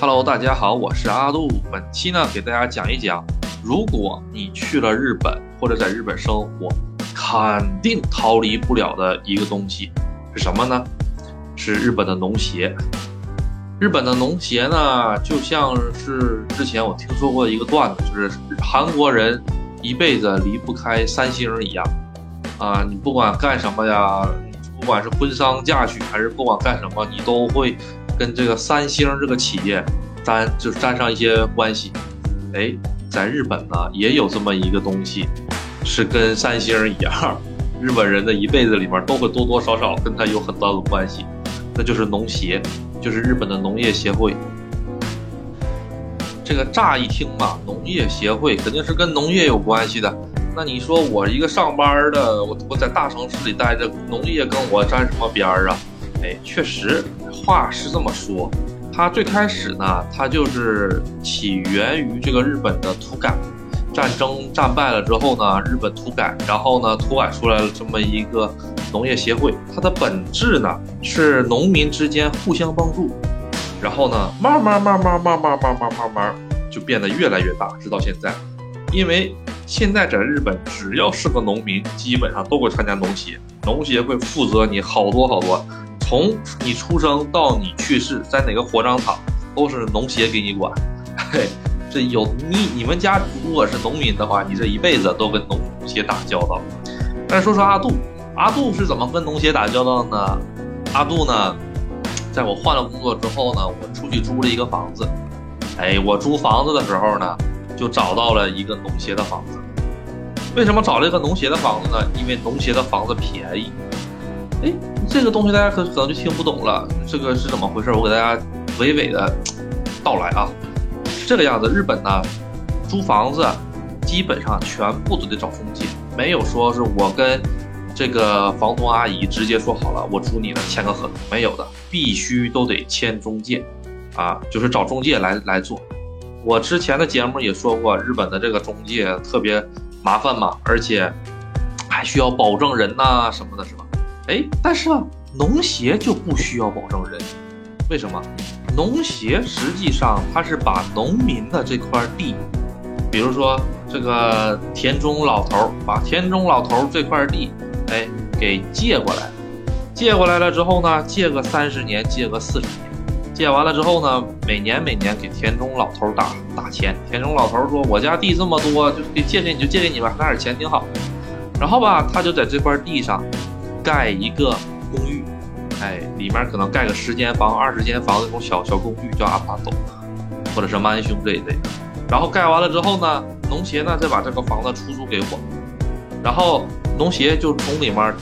Hello，大家好，我是阿杜。本期呢，给大家讲一讲，如果你去了日本或者在日本生活，肯定逃离不了的一个东西是什么呢？是日本的农协。日本的农协呢，就像是之前我听说过一个段子，就是韩国人一辈子离不开三星一样。啊，你不管干什么呀，不管是婚丧嫁娶还是不管干什么，你都会。跟这个三星这个企业沾就沾上一些关系，哎，在日本呢也有这么一个东西，是跟三星一样，日本人的一辈子里面都会多多少少跟他有很大的关系，那就是农协，就是日本的农业协会。这个乍一听嘛，农业协会肯定是跟农业有关系的。那你说我一个上班的，我我在大城市里待着，农业跟我沾什么边儿啊？哎，确实。话是这么说，它最开始呢，它就是起源于这个日本的土改战争战败了之后呢，日本土改，然后呢，土改出来了这么一个农业协会，它的本质呢是农民之间互相帮助，然后呢，慢慢慢慢慢慢慢慢慢慢就变得越来越大，直到现在，因为现在在日本，只要是个农民，基本上都会参加农协，农协会负责你好多好多。从你出生到你去世，在哪个火葬场都是农协给你管。嘿，这有你你们家如果是农民的话，你这一辈子都跟农协打交道。但说说阿杜，阿杜是怎么跟农协打交道的呢？阿杜呢，在我换了工作之后呢，我出去租了一个房子。哎，我租房子的时候呢，就找到了一个农协的房子。为什么找了一个农协的房子呢？因为农协的房子便宜。哎，这个东西大家可可能就听不懂了，这个是怎么回事？我给大家娓娓的道来啊，是这个样子。日本呢，租房子基本上全部都得找中介，没有说是我跟这个房东阿姨直接说好了，我租你了，签个合同，没有的，必须都得签中介啊，就是找中介来来做。我之前的节目也说过，日本的这个中介特别麻烦嘛，而且还需要保证人呐什么的，是吧？哎，但是啊，农协就不需要保证人，为什么？农协实际上它是把农民的这块地，比如说这个田中老头把田中老头这块地，哎，给借过来，借过来了之后呢，借个三十年，借个四十年，借完了之后呢，每年每年给田中老头打打钱。田中老头说：“我家地这么多，就给借给你就借给你吧，拿点钱挺好。”然后吧，他就在这块地上。盖一个公寓，哎，里面可能盖个十间房、二十间房那种小小公寓，叫阿帕多，或者是曼兄这一类的。然后盖完了之后呢，农协呢再把这个房子出租给我，然后农协就从里面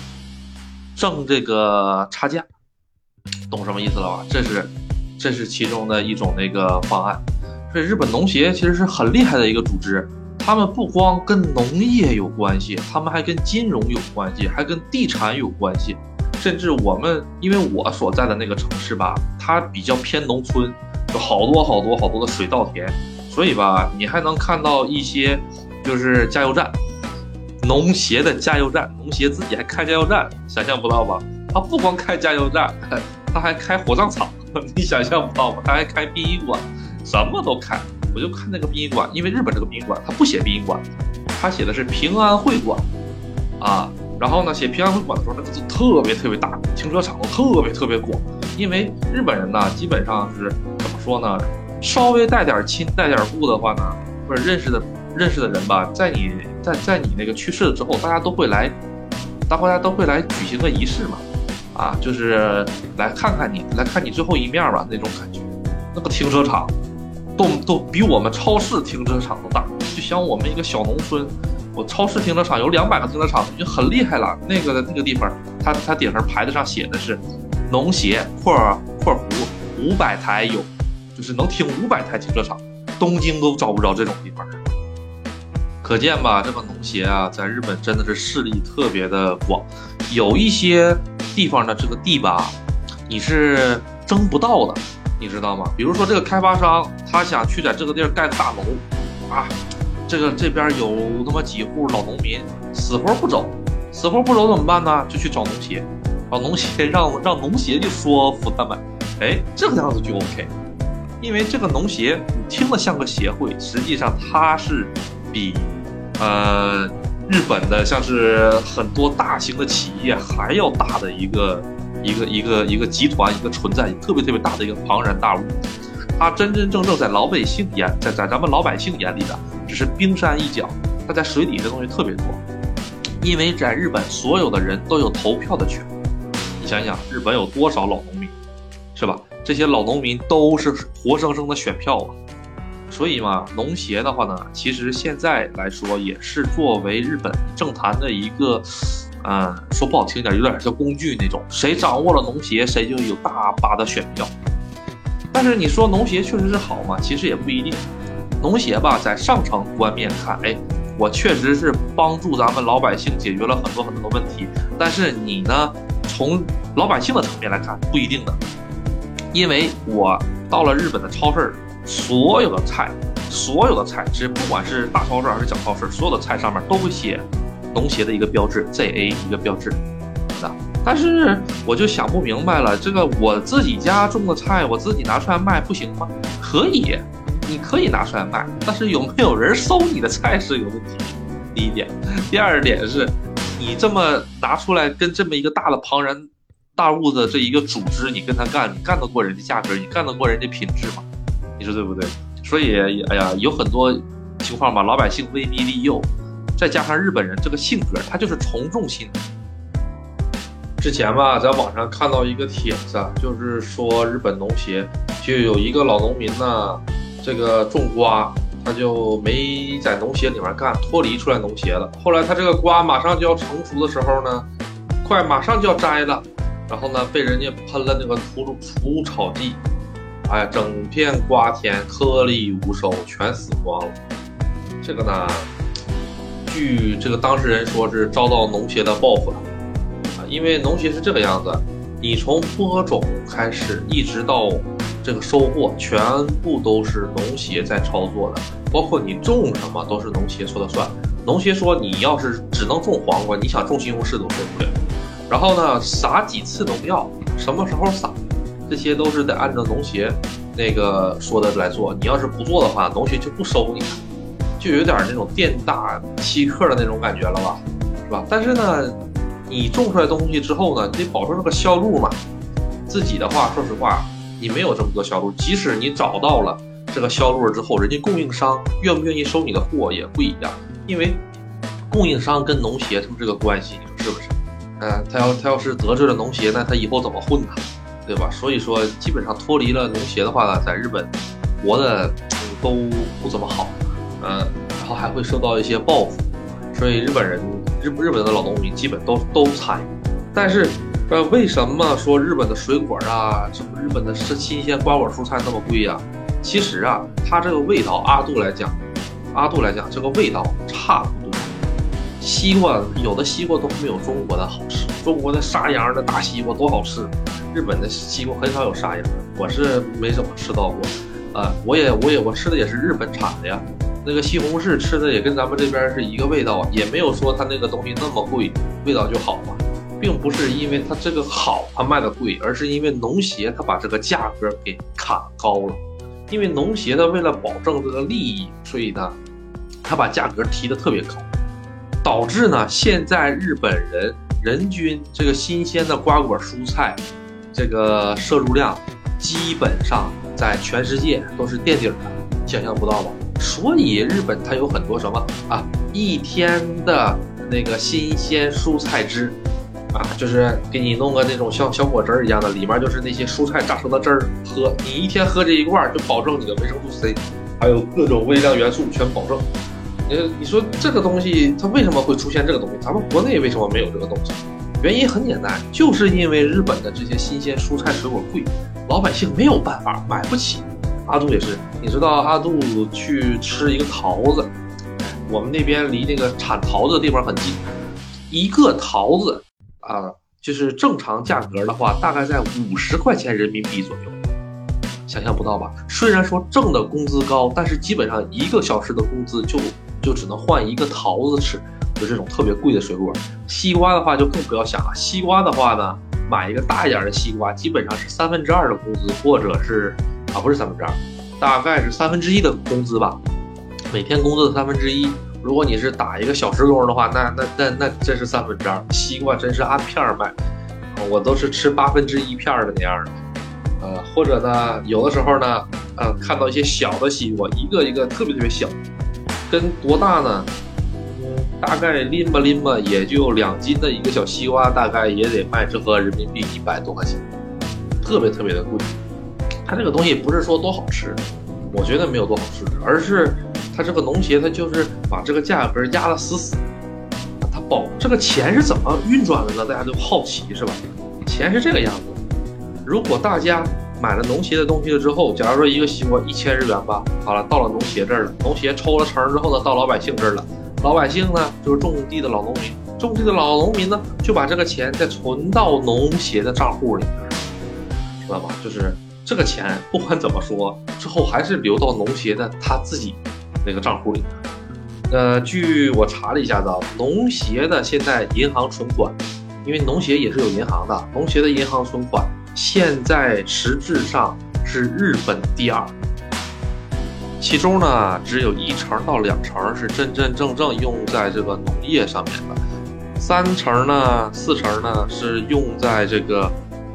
挣这个差价，懂什么意思了吧？这是这是其中的一种那个方案。所以日本农协其实是很厉害的一个组织。他们不光跟农业有关系，他们还跟金融有关系，还跟地产有关系，甚至我们，因为我所在的那个城市吧，它比较偏农村，有好多好多好多的水稻田，所以吧，你还能看到一些，就是加油站，农协的加油站，农协自己还开加油站，想象不到吧？他不光开加油站，他还开火葬场，你想象不到吧？他还开殡仪馆，什么都开。我就看那个殡仪馆，因为日本这个殡仪馆它不写殡仪馆，它写的是平安会馆，啊，然后呢写平安会馆的时候，那个字特别特别大，停车场都特别特别广，因为日本人呢基本上是怎么说呢，稍微带点亲带点故的话呢，或者认识的认识的人吧，在你在在你那个去世了之后，大家都会来，大家都会来举行个仪式嘛，啊，就是来看看你，来看你最后一面吧那种感觉，那个停车场。都都比我们超市停车场都大，就像我们一个小农村，我超市停车场有两百个停车场已经很厉害了。那个那个地方，它它顶上牌子上写的是“农协（括括弧五百台有，就是能停五百台停车场”。东京都找不着这种地方，可见吧？这个农协啊，在日本真的是势力特别的广。有一些地方的这个地吧，你是争不到的。你知道吗？比如说这个开发商，他想去在这个地儿盖大楼，啊，这个这边有那么几户老农民，死活不走，死活不走怎么办呢？就去找农协，找农协让 让农协去说服他们，哎，这个样子就 OK。因为这个农协你听着像个协会，实际上它是比呃日本的像是很多大型的企业还要大的一个一个一个一个集团一个存在，特别特别大的一个庞然大物。它真真正正在老百姓眼在在咱们老百姓眼里的只是冰山一角，它在水底的东西特别多。因为在日本，所有的人都有投票的权。你想想，日本有多少老农民，是吧？这些老农民都是活生生的选票啊。所以嘛，农协的话呢，其实现在来说也是作为日本政坛的一个，嗯，说不好听点，有点像工具那种。谁掌握了农协，谁就有大把的选票。但是你说农协确实是好吗？其实也不一定。农协吧，在上层观面看，哎。我确实是帮助咱们老百姓解决了很多很多的问题，但是你呢，从老百姓的层面来看，不一定的，因为我到了日本的超市，所有的菜，所有的菜，其实不管是大超市还是小超市，所有的菜上面都会写农协的一个标志，ZA 一个标志，的。但是我就想不明白了，这个我自己家种的菜，我自己拿出来卖不行吗？可以。你可以拿出来卖，但是有没有人收你的菜是有问题。第一点，第二点是，你这么拿出来跟这么一个大的庞然大物的这一个组织，你跟他干，你干得过人家价格，你干得过人家品质吗？你说对不对？所以，哎呀，有很多情况吧，老百姓威逼利诱，再加上日本人这个性格，他就是从众心理。之前吧，在网上看到一个帖子，就是说日本农协就有一个老农民呢。这个种瓜，他就没在农协里面干，脱离出来农协了。后来他这个瓜马上就要成熟的时候呢，快马上就要摘了，然后呢被人家喷了那个除除草剂，哎，整片瓜田颗粒无收，全死光了。这个呢，据这个当事人说是遭到农协的报复了啊，因为农协是这个样子，你从播种开始一直到。这个收获全部都是农协在操作的，包括你种什么都是农协说了算。农协说你要是只能种黄瓜，你想种西红柿都种不了。然后呢，撒几次农药，什么时候撒，这些都是得按照农协那个说的来做。你要是不做的话，农协就不收你，了就有点那种店大欺客的那种感觉了吧，是吧？但是呢，你种出来东西之后呢，你得保证这个销路嘛。自己的话，说实话。你没有这么多销路，即使你找到了这个销路之后，人家供应商愿不愿意收你的货也不一样，因为供应商跟农协他们这个关系，你说是不是？嗯，他要他要是得罪了农协，那他以后怎么混呢？对吧？所以说，基本上脱离了农协的话呢，在日本活的都不怎么好，嗯，然后还会受到一些报复，所以日本人日日本的老农民基本都都参与，但是。呃，为什么说日本的水果啊，什么日本的是新鲜瓜果蔬菜那么贵呀？其实啊，它这个味道，阿杜来讲，阿杜来讲，这个味道差不多。西瓜有的西瓜都没有中国的好吃，中国的沙瓤的大西瓜多好吃，日本的西瓜很少有沙瓤的，我是没怎么吃到过。啊，我也我也我吃的也是日本产的呀，那个西红柿吃的也跟咱们这边是一个味道，也没有说它那个东西那么贵，味道就好嘛。并不是因为它这个好，它卖的贵，而是因为农协它把这个价格给砍高了。因为农协它为了保证这个利益，所以呢，它把价格提的特别高，导致呢现在日本人人均这个新鲜的瓜果蔬菜这个摄入量，基本上在全世界都是垫底的，想象不到吧？所以日本它有很多什么啊，一天的那个新鲜蔬菜汁。啊，就是给你弄个那种像小果汁儿一样的，里面就是那些蔬菜榨成的汁儿，喝你一天喝这一罐，就保证你的维生素 C，还有各种微量元素全保证。呃你说这个东西它为什么会出现这个东西？咱们国内为什么没有这个东西？原因很简单，就是因为日本的这些新鲜蔬菜水果贵，老百姓没有办法买不起。阿杜也是，你知道阿杜去吃一个桃子，我们那边离那个产桃子的地方很近，一个桃子。啊，就是正常价格的话，大概在五十块钱人民币左右，想象不到吧？虽然说挣的工资高，但是基本上一个小时的工资就就只能换一个桃子吃，就这种特别贵的水果。西瓜的话就更不要想了，西瓜的话呢，买一个大一点的西瓜，基本上是三分之二的工资，或者是啊不是三分之二，大概是三分之一的工资吧，每天工资的三分之一。如果你是打一个小时工的话，那那那那真是三分之二。西瓜真是按片卖，我都是吃八分之一片的那样的。呃，或者呢，有的时候呢，呃，看到一些小的西瓜，一个一个特别特别小，跟多大呢？大概拎吧拎吧，也就两斤的一个小西瓜，大概也得卖折合人民币一百多块钱，特别特别的贵。它这个东西不是说多好吃，我觉得没有多好吃，而是。他这个农协，他就是把这个价格压得死死，他保这个钱是怎么运转的呢？大家都好奇是吧？钱是这个样子，如果大家买了农协的东西了之后，假如说一个西瓜一千日元吧，好了，到了农协这儿了，农协抽了成之后呢，到老百姓这儿了，老百姓呢就是种地的老农民，种地的老农民呢就把这个钱再存到农协的账户里，知道吧？就是这个钱不管怎么说，之后还是流到农协的他自己。那个账户里，呃，据我查了一下子，农协的现在银行存款，因为农协也是有银行的，农协的银行存款现在实质上是日本第二，其中呢只有一成到两成是真真正正用在这个农业上面的，三成呢四成呢是用在这个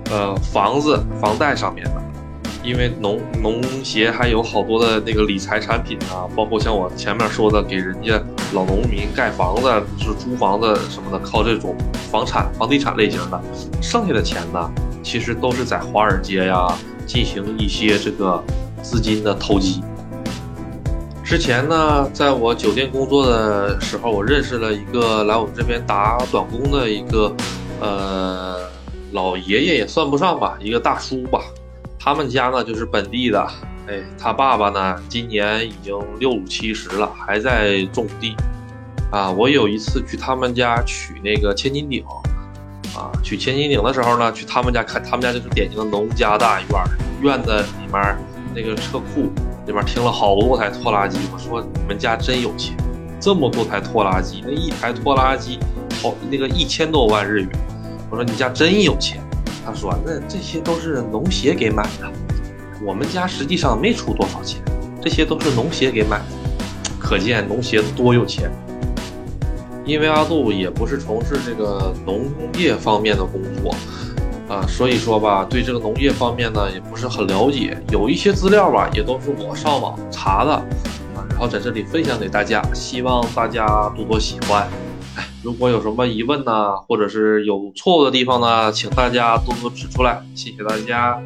呃房子房贷上面的。因为农农协还有好多的那个理财产品啊，包括像我前面说的，给人家老农民盖房子、是租房子什么的，靠这种房产、房地产类型的，剩下的钱呢，其实都是在华尔街呀进行一些这个资金的投机。之前呢，在我酒店工作的时候，我认识了一个来我们这边打短工的一个，呃，老爷爷也算不上吧，一个大叔吧。他们家呢就是本地的，哎，他爸爸呢今年已经六七十了，还在种地，啊，我有一次去他们家取那个千斤顶，啊，取千斤顶的时候呢，去他们家看，他们家就是典型的农家大院，院子里面那个车库里面停了好多台拖拉机，我说你们家真有钱，这么多台拖拉机，那一台拖拉机好那个一千多万日元，我说你家真有钱。他说：“那这些都是农协给买的，我们家实际上没出多少钱，这些都是农协给买的，可见农协多有钱。因为阿杜也不是从事这个农业方面的工作，啊，所以说吧，对这个农业方面呢也不是很了解，有一些资料吧也都是我上网查的，啊，然后在这里分享给大家，希望大家多多喜欢。”如果有什么疑问呢，或者是有错误的地方呢，请大家多多指出来，谢谢大家。